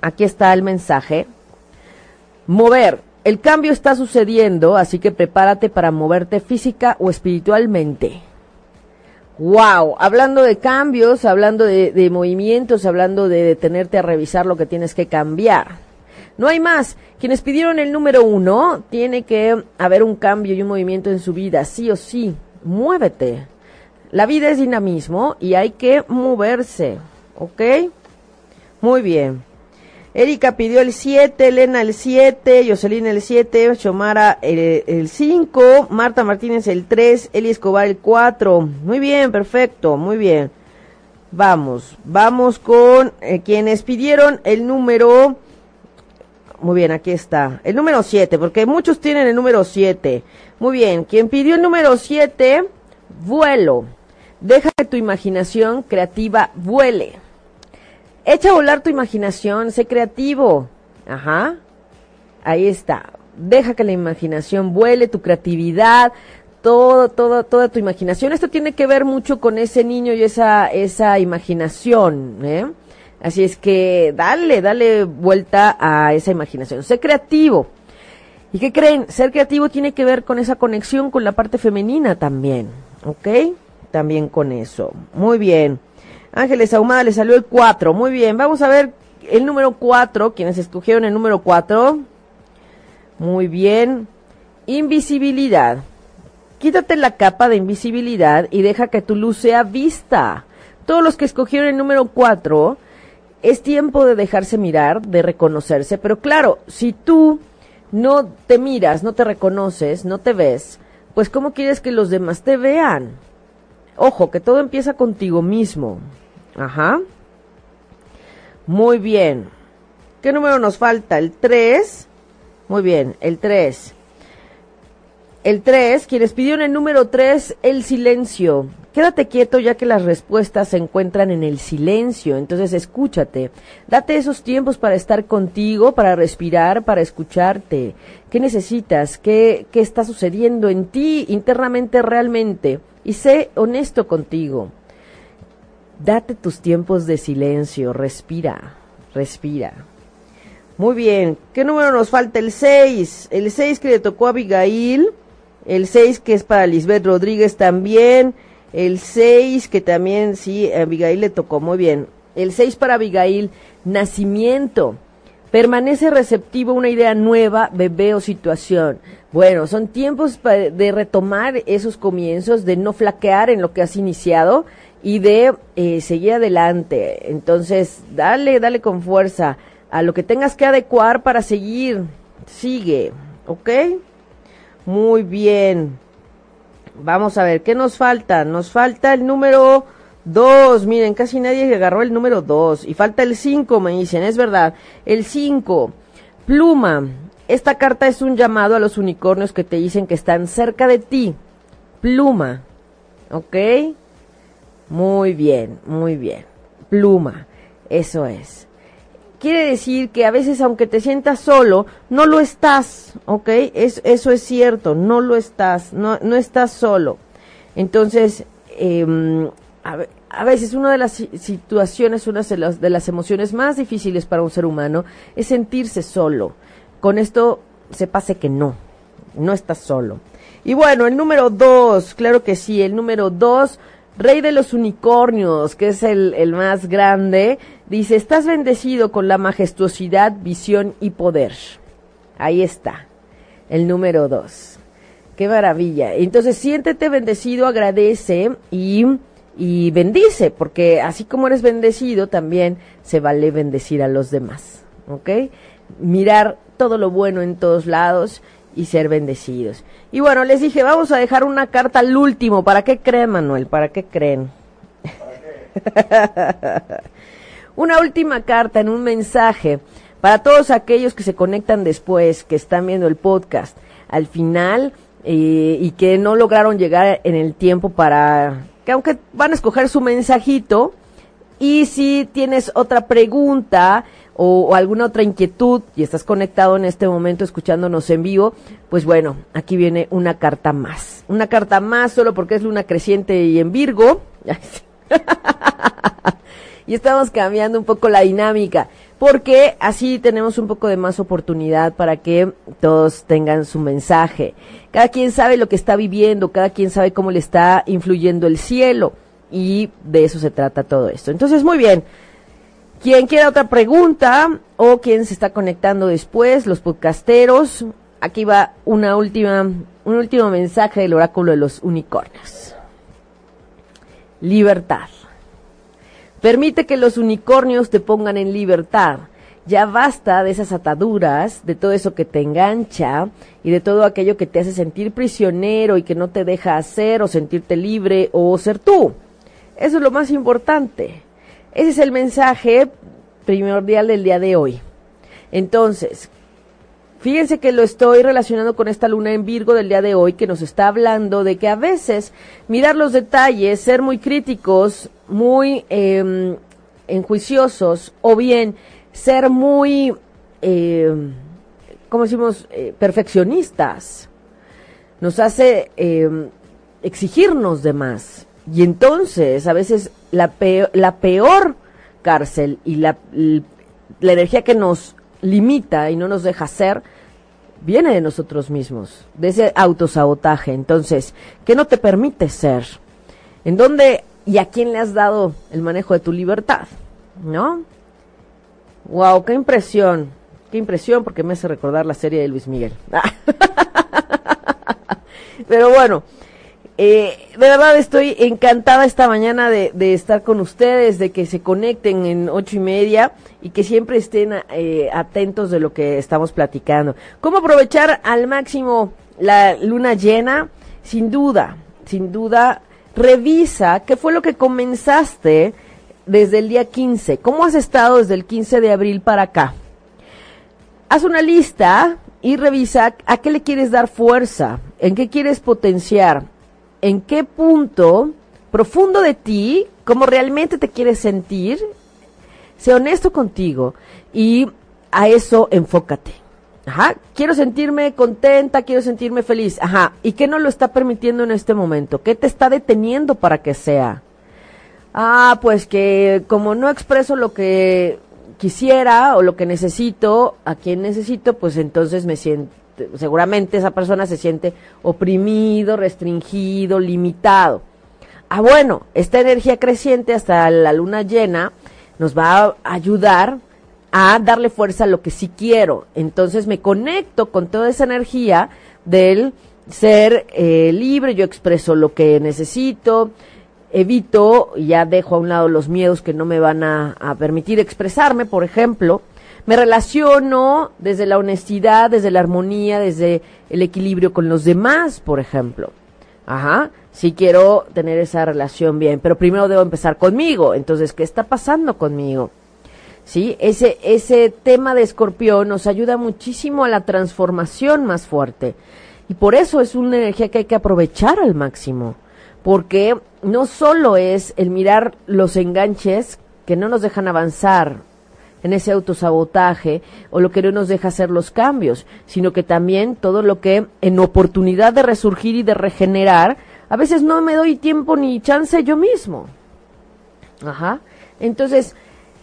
aquí está el mensaje. Mover. El cambio está sucediendo, así que prepárate para moverte física o espiritualmente. Wow, hablando de cambios, hablando de, movimientos, hablando de detenerte a revisar lo que tienes que cambiar. No hay más. Quienes pidieron el número uno, tiene que haber un cambio y un movimiento en su vida, sí o sí. Muévete. La vida es dinamismo y hay que moverse. ¿Ok? Muy bien. Erika pidió el 7, Elena el 7, Jocelyn el 7, Xomara el 5, Marta Martínez el 3, Eli Escobar el 4. Muy bien, perfecto, muy bien. Vamos, vamos con eh, quienes pidieron el número. Muy bien, aquí está. El número 7, porque muchos tienen el número 7. Muy bien, quien pidió el número 7, vuelo. Deja que tu imaginación creativa vuele. Echa a volar tu imaginación, sé creativo. Ajá. Ahí está. Deja que la imaginación vuele, tu creatividad, todo, todo, toda tu imaginación. Esto tiene que ver mucho con ese niño y esa, esa imaginación, ¿eh? Así es que dale, dale vuelta a esa imaginación. Sé creativo. ¿Y qué creen? Ser creativo tiene que ver con esa conexión con la parte femenina también, ¿ok? También con eso. Muy bien. Ángeles Ahumada le salió el 4. Muy bien, vamos a ver el número 4. Quienes escogieron el número 4. Muy bien. Invisibilidad. Quítate la capa de invisibilidad y deja que tu luz sea vista. Todos los que escogieron el número 4, es tiempo de dejarse mirar, de reconocerse. Pero claro, si tú no te miras, no te reconoces, no te ves, pues ¿cómo quieres que los demás te vean? Ojo, que todo empieza contigo mismo. Ajá. Muy bien. ¿Qué número nos falta? El 3. Muy bien, el 3. El 3, quienes pidieron el número 3, el silencio. Quédate quieto ya que las respuestas se encuentran en el silencio, entonces escúchate. Date esos tiempos para estar contigo, para respirar, para escucharte. ¿Qué necesitas? ¿Qué, qué está sucediendo en ti internamente realmente? Y sé honesto contigo. Date tus tiempos de silencio, respira, respira. Muy bien, ¿qué número nos falta? El 6, el 6 que le tocó a Abigail, el 6 que es para Lisbeth Rodríguez también, el 6 que también, sí, a Abigail le tocó muy bien. El 6 para Abigail, nacimiento. Permanece receptivo una idea nueva, bebé o situación. Bueno, son tiempos de retomar esos comienzos, de no flaquear en lo que has iniciado y de eh, seguir adelante. Entonces, dale, dale con fuerza a lo que tengas que adecuar para seguir. Sigue, ¿ok? Muy bien. Vamos a ver, ¿qué nos falta? Nos falta el número Dos, miren, casi nadie agarró el número dos. Y falta el cinco, me dicen, es verdad. El cinco, pluma. Esta carta es un llamado a los unicornios que te dicen que están cerca de ti. Pluma. ¿Ok? Muy bien, muy bien. Pluma. Eso es. Quiere decir que a veces aunque te sientas solo, no lo estás, ¿ok? Es, eso es cierto, no lo estás, no, no estás solo. Entonces, eh, a, veces una de las situaciones, una de las, de las emociones más difíciles para un ser humano es sentirse solo. Con esto se pase que no, no estás solo. Y bueno, el número dos, claro que sí, el número dos, Rey de los Unicornios, que es el, el más grande, dice, estás bendecido con la majestuosidad, visión y poder. Ahí está, el número dos. Qué maravilla. Entonces siéntete bendecido, agradece y y bendice, porque así como eres bendecido, también se vale bendecir a los demás, ¿ok? Mirar todo lo bueno en todos lados y ser bendecidos. Y bueno, les dije, vamos a dejar una carta al último. ¿Para qué creen, Manuel? ¿Para qué creen? una última carta en un mensaje para todos aquellos que se conectan después, que están viendo el podcast. Al final, eh, y que no lograron llegar en el tiempo para que aunque van a escoger su mensajito y si tienes otra pregunta o, alguna otra inquietud y estás conectado en este momento escuchándonos en vivo, pues bueno, aquí viene una carta más. Una carta más solo porque es luna creciente y en Virgo. y estamos cambiando un poco la dinámica porque así tenemos un poco de más oportunidad para que todos tengan su mensaje. Cada quien sabe lo que está viviendo, cada quien sabe cómo le está influyendo el cielo y de eso se trata todo esto. Entonces, muy bien. Quien quiera otra pregunta o quien se está conectando después, los podcasteros, aquí va una última, un último mensaje del oráculo de los unicornios. Libertad. Permite que los unicornios te pongan en libertad. Ya basta de esas ataduras, de todo eso que te engancha y de todo aquello que te hace sentir prisionero y que no te deja hacer o sentirte libre o ser tú. Eso es lo más importante. Ese es el mensaje primordial del día de hoy. Entonces, Fíjense que lo estoy relacionando con esta luna en Virgo del día de hoy que nos está hablando de que a veces mirar los detalles, ser muy críticos, muy eh, enjuiciosos o bien ser muy, eh, ¿cómo decimos?, eh, perfeccionistas, nos hace em, exigirnos de más. Y entonces, a veces, la peor, la peor cárcel y la, la energía que nos limita y no nos deja ser, viene de nosotros mismos, de ese autosabotaje. Entonces, ¿qué no te permite ser? ¿En dónde y a quién le has dado el manejo de tu libertad? ¿No? Wow, qué impresión. Qué impresión porque me hace recordar la serie de Luis Miguel. Pero bueno, eh, de verdad estoy encantada esta mañana de, estar con ustedes, de que se conecten en ocho y media y que siempre estén eh, atentos de lo que estamos platicando. ¿Cómo aprovechar al máximo la luna llena? Sin duda, sin duda, revisa qué fue lo que comenzaste desde el día 15. ¿Cómo has estado desde el 15 de abril para acá? Haz una lista y revisa a qué le quieres dar fuerza, en qué quieres potenciar en qué punto profundo de ti, cómo realmente te quieres sentir, sé honesto contigo y a eso enfócate. Ajá, quiero sentirme contenta, quiero sentirme feliz. Ajá, ¿y qué no lo está permitiendo en este momento? ¿Qué te está deteniendo para que sea? Ah, pues que como no expreso lo que quisiera o lo que necesito, a quien necesito, pues entonces me siento seguramente esa persona se siente oprimido, restringido, limitado. Ah, bueno, esta energía creciente hasta la luna llena nos va a ayudar a darle fuerza a lo que sí quiero. Entonces me conecto con toda esa energía del ser eh, libre, yo expreso lo que necesito, evito, ya dejo a un lado los miedos que no me van a permitir expresarme, por ejemplo, me relaciono desde la honestidad, desde la armonía, desde el equilibrio con los demás, por ejemplo. Ajá, sí quiero tener esa relación bien, pero primero debo empezar conmigo. Entonces, ¿qué está pasando conmigo? ¿Sí? Ese, ese tema de escorpión nos ayuda muchísimo a la transformación más fuerte. Y por eso es una energía que hay que aprovechar al máximo. Porque no solo es el mirar los enganches que no nos dejan avanzar en ese autosabotaje o lo que no nos deja hacer los cambios, sino que también todo lo que en oportunidad de resurgir y de regenerar, a veces no me doy tiempo ni chance yo mismo. Ajá. Entonces,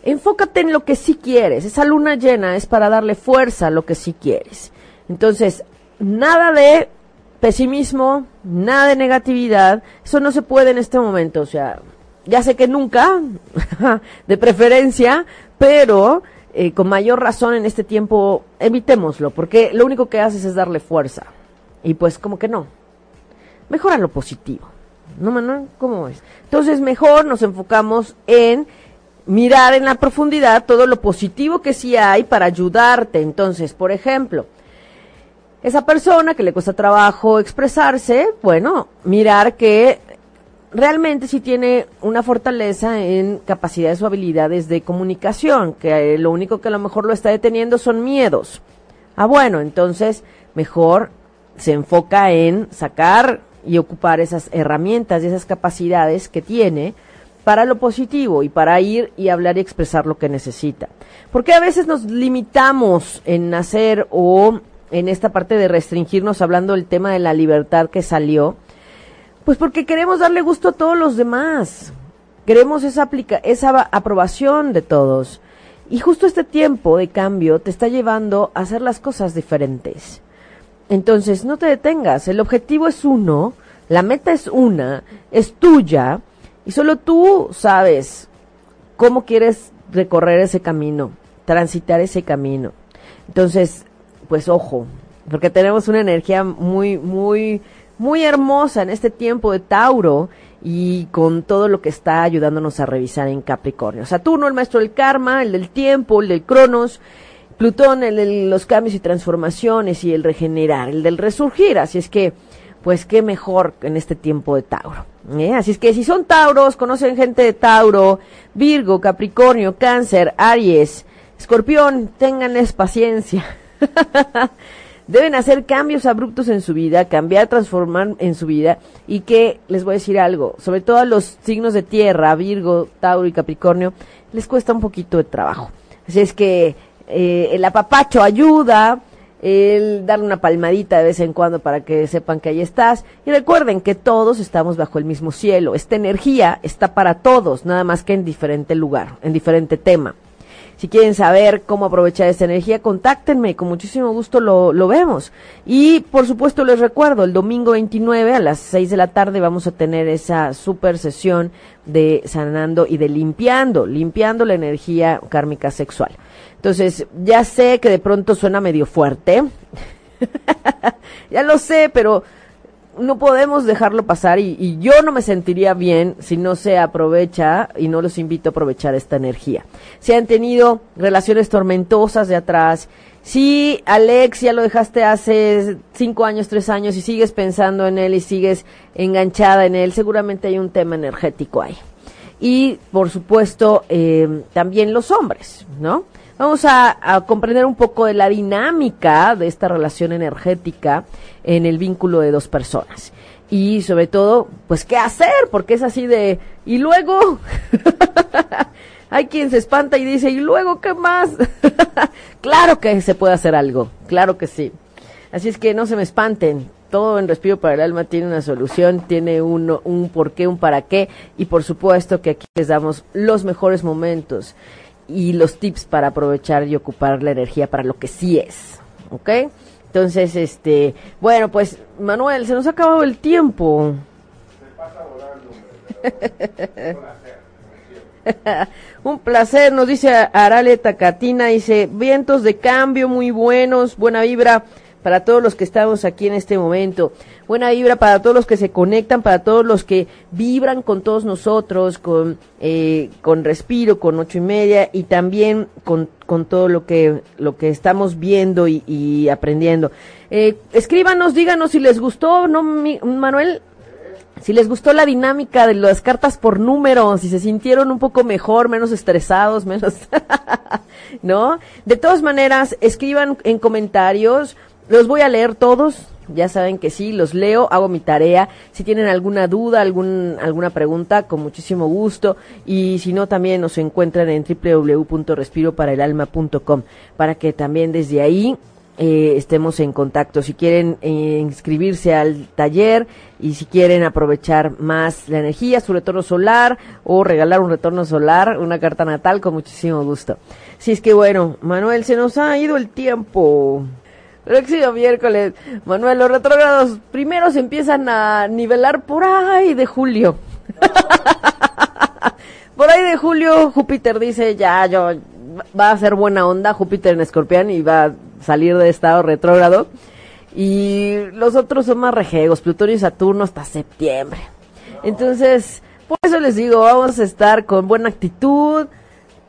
enfócate en lo que sí quieres. Esa luna llena es para darle fuerza a lo que sí quieres. Entonces, nada de pesimismo, nada de negatividad. Eso no se puede en este momento. O sea, ya sé que nunca, de preferencia, pero eh, con mayor razón en este tiempo evitémoslo, porque lo único que haces es darle fuerza. Y pues como que no. Mejora lo positivo. ¿No, Manuel? ¿Cómo es? Entonces mejor nos enfocamos en mirar en la profundidad todo lo positivo que sí hay para ayudarte. Entonces, por ejemplo, esa persona que le cuesta trabajo expresarse, bueno, mirar que realmente sí tiene una fortaleza en capacidades o habilidades de comunicación, que eh, lo único que a lo mejor lo está deteniendo son miedos. Ah, bueno, entonces mejor se enfoca en sacar y ocupar esas herramientas y esas capacidades que tiene para lo positivo y para ir y hablar y expresar lo que necesita. Porque a veces nos limitamos en hacer o en esta parte de restringirnos hablando del tema de la libertad que salió, pues porque queremos darle gusto a todos los demás. Queremos esa, aplica esa aprobación de todos. Y justo este tiempo de cambio te está llevando a hacer las cosas diferentes. Entonces, no te detengas. El objetivo es uno, la meta es una, es tuya, y solo tú sabes cómo quieres recorrer ese camino, transitar ese camino. Entonces, pues ojo, porque tenemos una energía muy, muy muy hermosa en este tiempo de Tauro y con todo lo que está ayudándonos a revisar en Capricornio. Saturno, el maestro del karma, el del tiempo, el del cronos, Plutón, el de los cambios y transformaciones y el regenerar, el del resurgir. Así es que, pues qué mejor en este tiempo de Tauro. ¿eh? Así es que si son Tauros, conocen gente de Tauro, Virgo, Capricornio, Cáncer, Aries, Escorpión, ténganles paciencia. deben hacer cambios abruptos en su vida, cambiar, transformar en su vida y que les voy a decir algo, sobre todo a los signos de tierra, Virgo, Tauro y Capricornio, les cuesta un poquito de trabajo. Así es que eh, el apapacho ayuda, el darle una palmadita de vez en cuando para que sepan que ahí estás. Y recuerden que todos estamos bajo el mismo cielo. Esta energía está para todos, nada más que en diferente lugar, en diferente tema. Si quieren saber cómo aprovechar esta energía, contáctenme, con muchísimo gusto lo, lo vemos. Y por supuesto les recuerdo, el domingo 29 a las 6 de la tarde vamos a tener esa super sesión de sanando y de limpiando, limpiando la energía kármica sexual. Entonces, ya sé que de pronto suena medio fuerte. ya lo sé, pero no podemos dejarlo pasar y, yo no me sentiría bien si no se aprovecha y no los invito a aprovechar esta energía. Si han tenido relaciones tormentosas de atrás, si Alex ya lo dejaste hace cinco años, tres años y sigues pensando en él y sigues enganchada en él, seguramente hay un tema energético ahí. Y por supuesto eh, también los hombres, ¿no? Vamos a, comprender un poco de la dinámica de esta relación energética en el vínculo de dos personas. Y sobre todo, pues, ¿qué hacer? Porque es así de, y luego, hay quien se espanta y dice, ¿y luego qué más? claro que se puede hacer algo, claro que sí. Así es que no se me espanten, todo en Respiro para el Alma tiene una solución, tiene un, un por qué, un para qué, y por supuesto que aquí les damos los mejores momentos y los tips para aprovechar y ocupar la energía para lo que sí es. ¿Ok? Entonces, este, bueno, pues Manuel, se nos ha acabado el tiempo. Un placer, nos dice Arale Tacatina, dice, vientos de cambio muy buenos, buena vibra para todos los que estamos aquí en este momento. Buena vibra para todos los que se conectan, para todos los que vibran con todos nosotros, con, eh, con respiro, con ocho y media y también con, con todo lo que, lo que estamos viendo y, aprendiendo. Eh, escríbanos, díganos si les gustó, ¿no, Manuel? si les gustó la dinámica de las cartas por números, si se sintieron un poco mejor, menos estresados, menos, ¿no? De todas maneras, escriban en comentarios, los voy a leer todos, ya saben que sí, los leo, hago mi tarea. Si tienen alguna duda, algún, alguna pregunta, con muchísimo gusto. Y si no, también nos encuentran en www.respiroparaelalma.com para que también desde ahí eh, estemos en contacto. Si quieren eh, inscribirse al taller y si quieren aprovechar más la energía, su retorno solar o regalar un retorno solar, una carta natal, con muchísimo gusto. Si es que bueno, Manuel, se nos ha ido el tiempo. Próximo miércoles, Manuel, los retrógrados primero se empiezan a nivelar por ahí de julio. por ahí de julio, Júpiter dice, ya, yo, va a ser buena onda, Júpiter en escorpión y va a salir de estado retrógrado. Y los otros son más rejegos, Plutón y Saturno hasta septiembre. Entonces, por eso les digo, vamos a estar con buena actitud,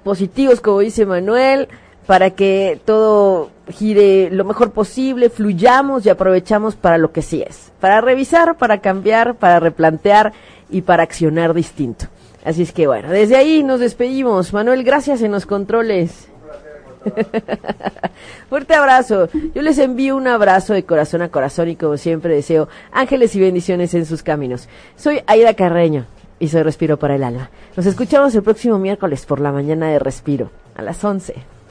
positivos, como dice Manuel para que todo gire lo mejor posible, fluyamos y aprovechamos para lo que sí es, para revisar, para cambiar, para replantear y para accionar distinto. Así es que bueno, desde ahí nos despedimos. Manuel, gracias en los controles. Fuerte abrazo. Yo les envío un abrazo de corazón a corazón y como siempre deseo ángeles y bendiciones en sus caminos. Soy Aida Carreño y soy Respiro para el Alma. Nos escuchamos el próximo miércoles por la mañana de Respiro a las 11.